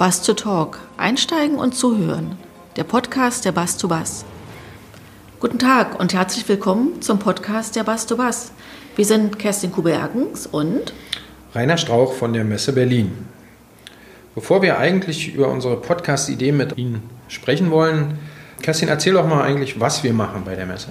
Bass to Talk. Einsteigen und zuhören. Der Podcast der Bass to Bass. Guten Tag und herzlich willkommen zum Podcast der Bass to Bass. Wir sind Kerstin Kube-Ergens und Rainer Strauch von der Messe Berlin. Bevor wir eigentlich über unsere Podcast-Idee mit Ihnen sprechen wollen, Kerstin, erzähl doch mal eigentlich, was wir machen bei der Messe.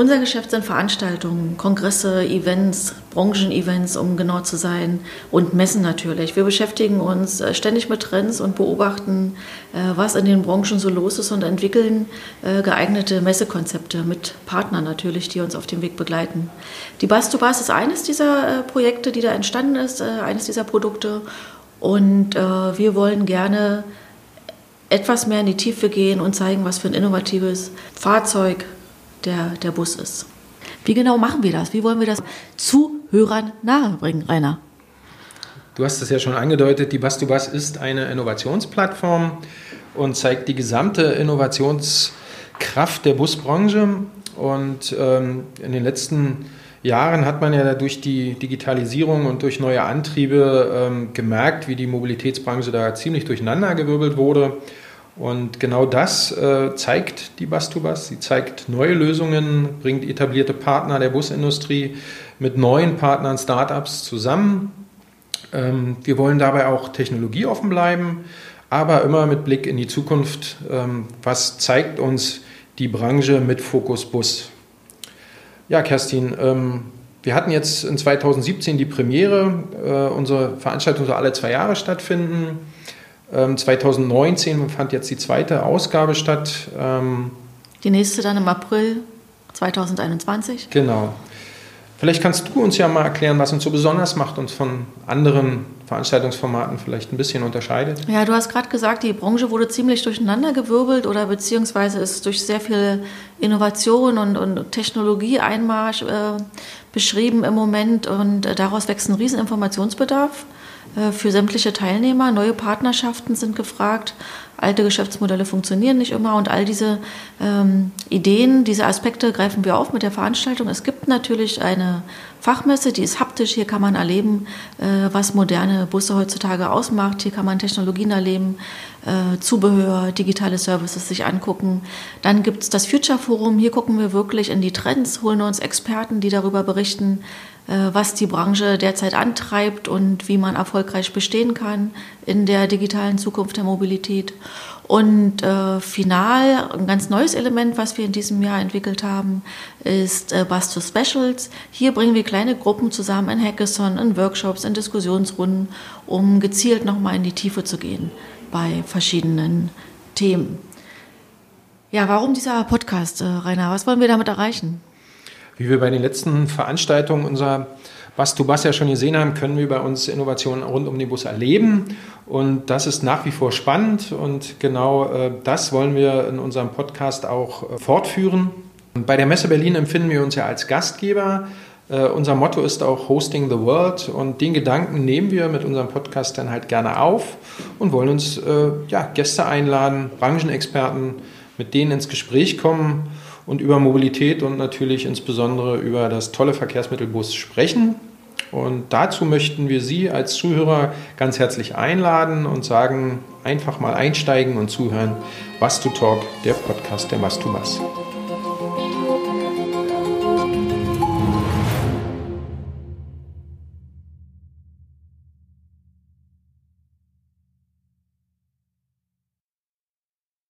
Unser Geschäft sind Veranstaltungen, Kongresse, Events, Branchen-Events, um genau zu sein, und Messen natürlich. Wir beschäftigen uns äh, ständig mit Trends und beobachten, äh, was in den Branchen so los ist und entwickeln äh, geeignete Messekonzepte mit Partnern natürlich, die uns auf dem Weg begleiten. Die Bass to Bass ist eines dieser Projekte, die da entstanden ist, eines dieser Produkte. Und wir wollen gerne etwas mehr in die Tiefe gehen und zeigen, was für ein innovatives Fahrzeug der, der Bus ist. Wie genau machen wir das? Wie wollen wir das Zuhörern nahebringen, Rainer? Du hast es ja schon angedeutet, die Bus2Bus ist eine Innovationsplattform und zeigt die gesamte Innovationskraft der Busbranche. Und ähm, in den letzten Jahren hat man ja durch die Digitalisierung und durch neue Antriebe ähm, gemerkt, wie die Mobilitätsbranche da ziemlich durcheinandergewirbelt wurde. Und genau das äh, zeigt die Bus2Bus. Sie zeigt neue Lösungen, bringt etablierte Partner der Busindustrie mit neuen Partnern, Startups zusammen. Ähm, wir wollen dabei auch technologieoffen bleiben, aber immer mit Blick in die Zukunft. Ähm, was zeigt uns die Branche mit Fokus Bus? Ja, Kerstin, ähm, wir hatten jetzt in 2017 die Premiere. Äh, unsere Veranstaltung soll alle zwei Jahre stattfinden. 2019 ähm, fand jetzt die zweite Ausgabe statt. Ähm, die nächste dann im April 2021. Genau. Vielleicht kannst du uns ja mal erklären, was uns so besonders macht und von anderen Veranstaltungsformaten vielleicht ein bisschen unterscheidet. Ja, du hast gerade gesagt, die Branche wurde ziemlich durcheinandergewirbelt oder beziehungsweise ist durch sehr viel Innovation und, und Technologieeinmarsch äh, beschrieben im Moment und äh, daraus wächst ein riesen Informationsbedarf. Äh, für sämtliche Teilnehmer. Neue Partnerschaften sind gefragt. Alte Geschäftsmodelle funktionieren nicht immer und all diese ähm, Ideen, diese Aspekte greifen wir auf mit der Veranstaltung. Es gibt natürlich eine Fachmesse, die ist haptisch. Hier kann man erleben, äh, was moderne Busse heutzutage ausmacht. Hier kann man Technologien erleben, äh, Zubehör, digitale Services sich angucken. Dann gibt es das Future Forum. Hier gucken wir wirklich in die Trends, holen uns Experten, die darüber berichten, äh, was die Branche derzeit antreibt und wie man erfolgreich bestehen kann in der digitalen Zukunft der Mobilität. Und äh, final, ein ganz neues Element, was wir in diesem Jahr entwickelt haben, ist äh, Bus to Specials. Hier bringen wir kleine Gruppen zusammen in Hackathon, in Workshops, in Diskussionsrunden, um gezielt nochmal in die Tiefe zu gehen bei verschiedenen Themen. Ja, warum dieser Podcast, äh, Rainer? Was wollen wir damit erreichen? Wie wir bei den letzten Veranstaltungen unserer Bus to Bus ja schon gesehen haben, können wir bei uns Innovationen rund um den Bus erleben. Und das ist nach wie vor spannend und genau äh, das wollen wir in unserem Podcast auch äh, fortführen. Bei der Messe Berlin empfinden wir uns ja als Gastgeber. Uh, unser Motto ist auch Hosting the World und den Gedanken nehmen wir mit unserem Podcast dann halt gerne auf und wollen uns ja, Gäste einladen, Branchenexperten, mit denen ins Gespräch kommen und über Mobilität und natürlich insbesondere über das tolle Verkehrsmittel Bus sprechen. Und dazu möchten wir Sie als Zuhörer ganz herzlich einladen und sagen, einfach mal einsteigen und zuhören. Was to Talk, der Podcast der Was to Was.